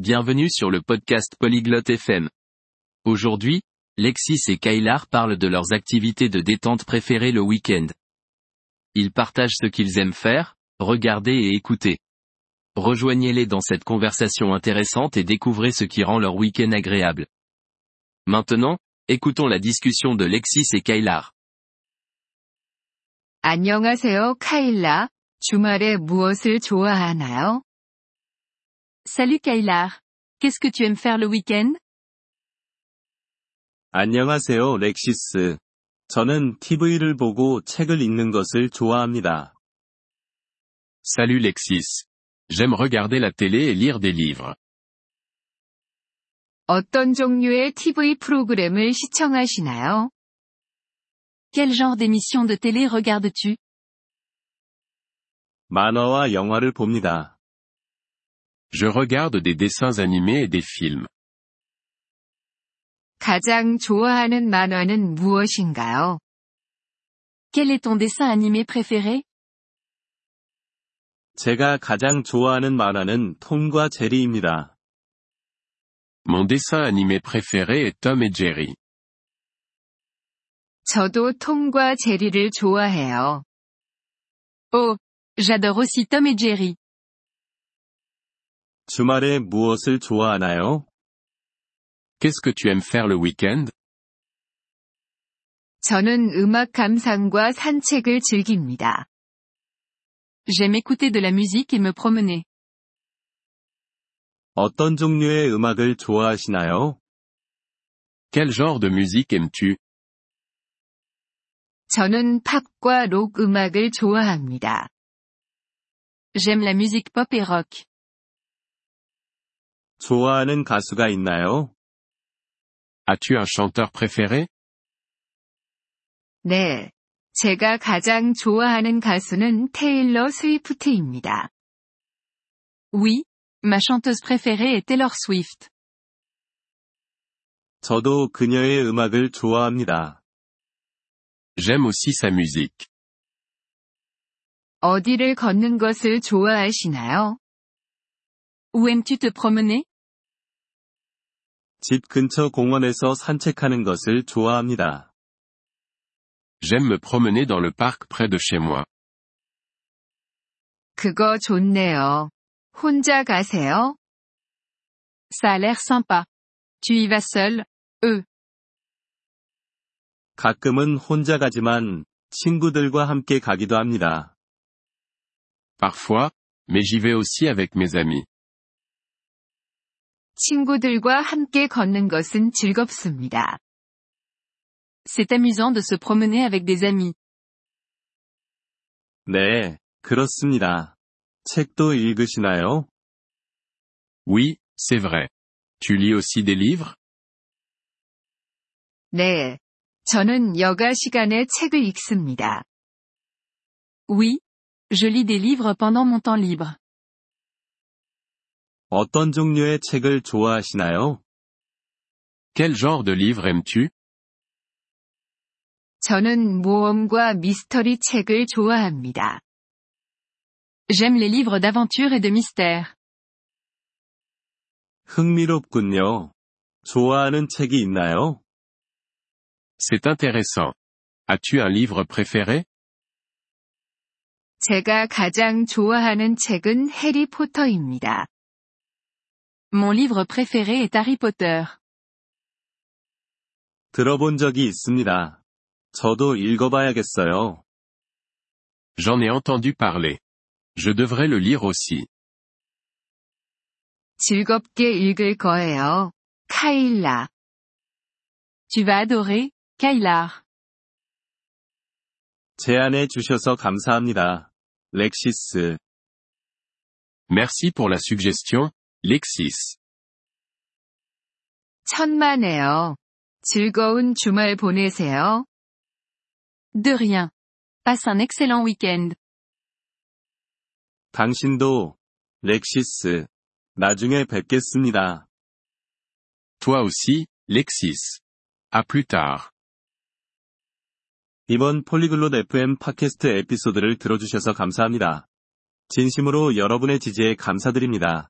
bienvenue sur le podcast Polyglotte FM. Aujourd'hui, Lexis et Kailar parlent de leurs activités de détente préférées le week-end. Ils partagent ce qu'ils aiment faire, regarder et écouter. Rejoignez-les dans cette conversation intéressante et découvrez ce qui rend leur week-end agréable. Maintenant, écoutons la discussion de Lexis et Kailar. 안녕하세요, 카일라. 주말에 무엇을 좋아하나요? Salut Kailar. Qu'est-ce que tu aimes faire le week-end 안녕하세요, 렉시스. 저는 TV를 보고 책을 읽는 것을 좋아합니다. Salut Lexis. J'aime regarder la télé et lire des livres. 어떤 종류의 TV 프로그램을 시청하시나요? Quel genre d'émission de télé regardes-tu 만화와 영화를 봅니다. Je regarde des dessins animés et des films. 가장 좋아하는 만화는 무엇인가요? Quel est ton dessin animé préféré 제가 가장 좋아하는 만화는 톰과 제리입니다. Mon dessin animé préféré est Tom et Jerry. 저도 톰과 제리를 좋아해요. Oh, j'adore aussi Tom et Jerry. 주말에 무엇을 좋아하나요? Qu'est-ce que tu aimes faire le week-end 저는 음악 감상과 산책을 즐깁니다. J'aime écouter de la musique et me promener. 어떤 종류의 음악을 좋아하시나요? Quel genre de musique aimes-tu 저는 팝과 록 음악을 좋아합니다. J'aime la musique pop et rock. 좋아하는 가수가 있나요? As-tu un chanteur préféré 네. 제가 가장 좋아하는 가수는 테일러 스위프트입니다. Oui, ma chanteuse préférée est Taylor Swift. 저도 그녀의 음악을 좋아합니다. J'aime aussi sa musique. 어디를 걷는 것을 좋아하시나요? Où aimes-tu te promener 집 근처 공원에서 산책하는 것을 좋아합니다. J'aime me promener dans le parc près de chez moi. 그거 좋네요. 혼자 가세요? Ça a l'air sympa. Tu y vas seul 가끔은 혼자 가지만 친구들과 함께 가기도 합니다. Parfois, mais j'y vais aussi avec mes amis. 친구들과 함께 걷는 것은 즐겁습니다. C'est amusant de se promener avec des amis. 네, 그렇습니다. 책도 읽으시나요? Oui, c'est vrai. Tu lis aussi des livres 네. 저는 여가 시간에 책을 읽습니다. Oui, je lis des livres pendant mon temps libre. 어떤 종류의 책을 좋아하시나요? Quel genre de livre aimes-tu 저는 모험과 미스터리 책을 좋아합니다. J'aime les livres d'aventure et de mystère. 흥미롭군요. 좋아하는 책이 있나요? C'est intéressant. As-tu un livre préféré 제가 가장 좋아하는 책은 해리포터입니다. Mon livre préféré est Harry Potter. 들어본 적이 있습니다. 저도 읽어봐야겠어요. J'en ai entendu parler. Je devrais le lire aussi. 즐겁게 읽을 거예요. 카일라. Tu vas adorer, Kailar. 제안해 주셔서 감사합니다. 렉시스. Merci pour la suggestion, Lexis. 천만에요. 즐거운 주말 보내세요. De rien. Passe un excellent week-end. 당신도, 렉시스. 나중에 뵙겠습니다. Toi aussi, Lexis. À plus tard. 이번 폴리글롯 FM 팟캐스트 에피소드를 들어주셔서 감사합니다. 진심으로 여러분의 지지에 감사드립니다.